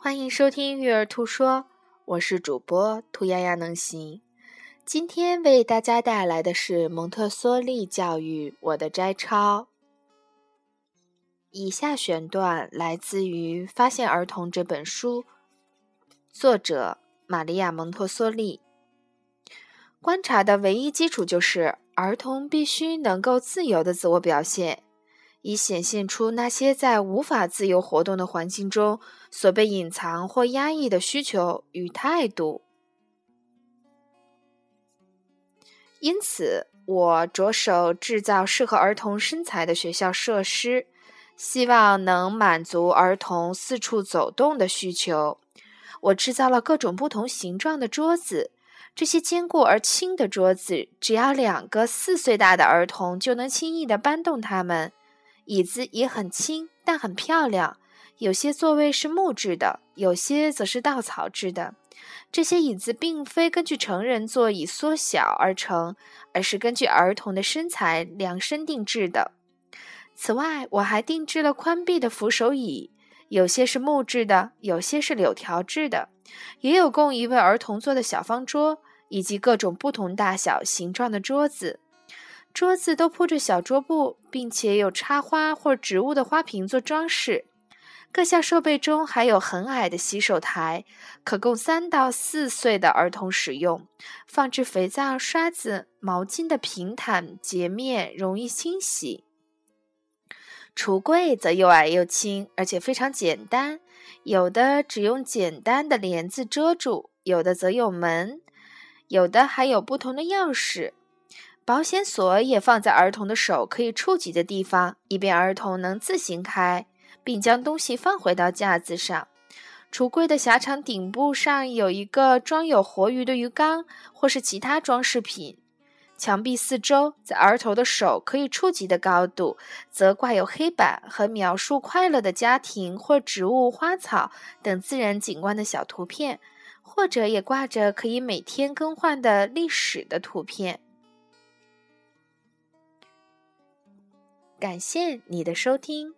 欢迎收听《育儿兔说》，我是主播兔丫丫能行。今天为大家带来的是蒙特梭利教育我的摘抄。以下选段来自于《发现儿童》这本书，作者玛利亚·蒙特梭利。观察的唯一基础就是，儿童必须能够自由的自我表现。以显现出那些在无法自由活动的环境中所被隐藏或压抑的需求与态度。因此，我着手制造适合儿童身材的学校设施，希望能满足儿童四处走动的需求。我制造了各种不同形状的桌子，这些坚固而轻的桌子，只要两个四岁大的儿童就能轻易地搬动它们。椅子也很轻，但很漂亮。有些座位是木质的，有些则是稻草制的。这些椅子并非根据成人座椅缩小而成，而是根据儿童的身材量身定制的。此外，我还定制了宽臂的扶手椅，有些是木质的，有些是柳条制的，也有供一位儿童坐的小方桌，以及各种不同大小、形状的桌子。桌子都铺着小桌布，并且有插花或植物的花瓶做装饰。各项设备中还有很矮的洗手台，可供三到四岁的儿童使用，放置肥皂、刷子、毛巾的平坦洁面，容易清洗。橱柜则又矮又轻，而且非常简单，有的只用简单的帘子遮住，有的则有门，有的还有不同的钥匙。保险锁也放在儿童的手可以触及的地方，以便儿童能自行开，并将东西放回到架子上。橱柜的狭长顶部上有一个装有活鱼的鱼缸，或是其他装饰品。墙壁四周，在儿童的手可以触及的高度，则挂有黑板和描述快乐的家庭或植物、花草等自然景观的小图片，或者也挂着可以每天更换的历史的图片。感谢你的收听。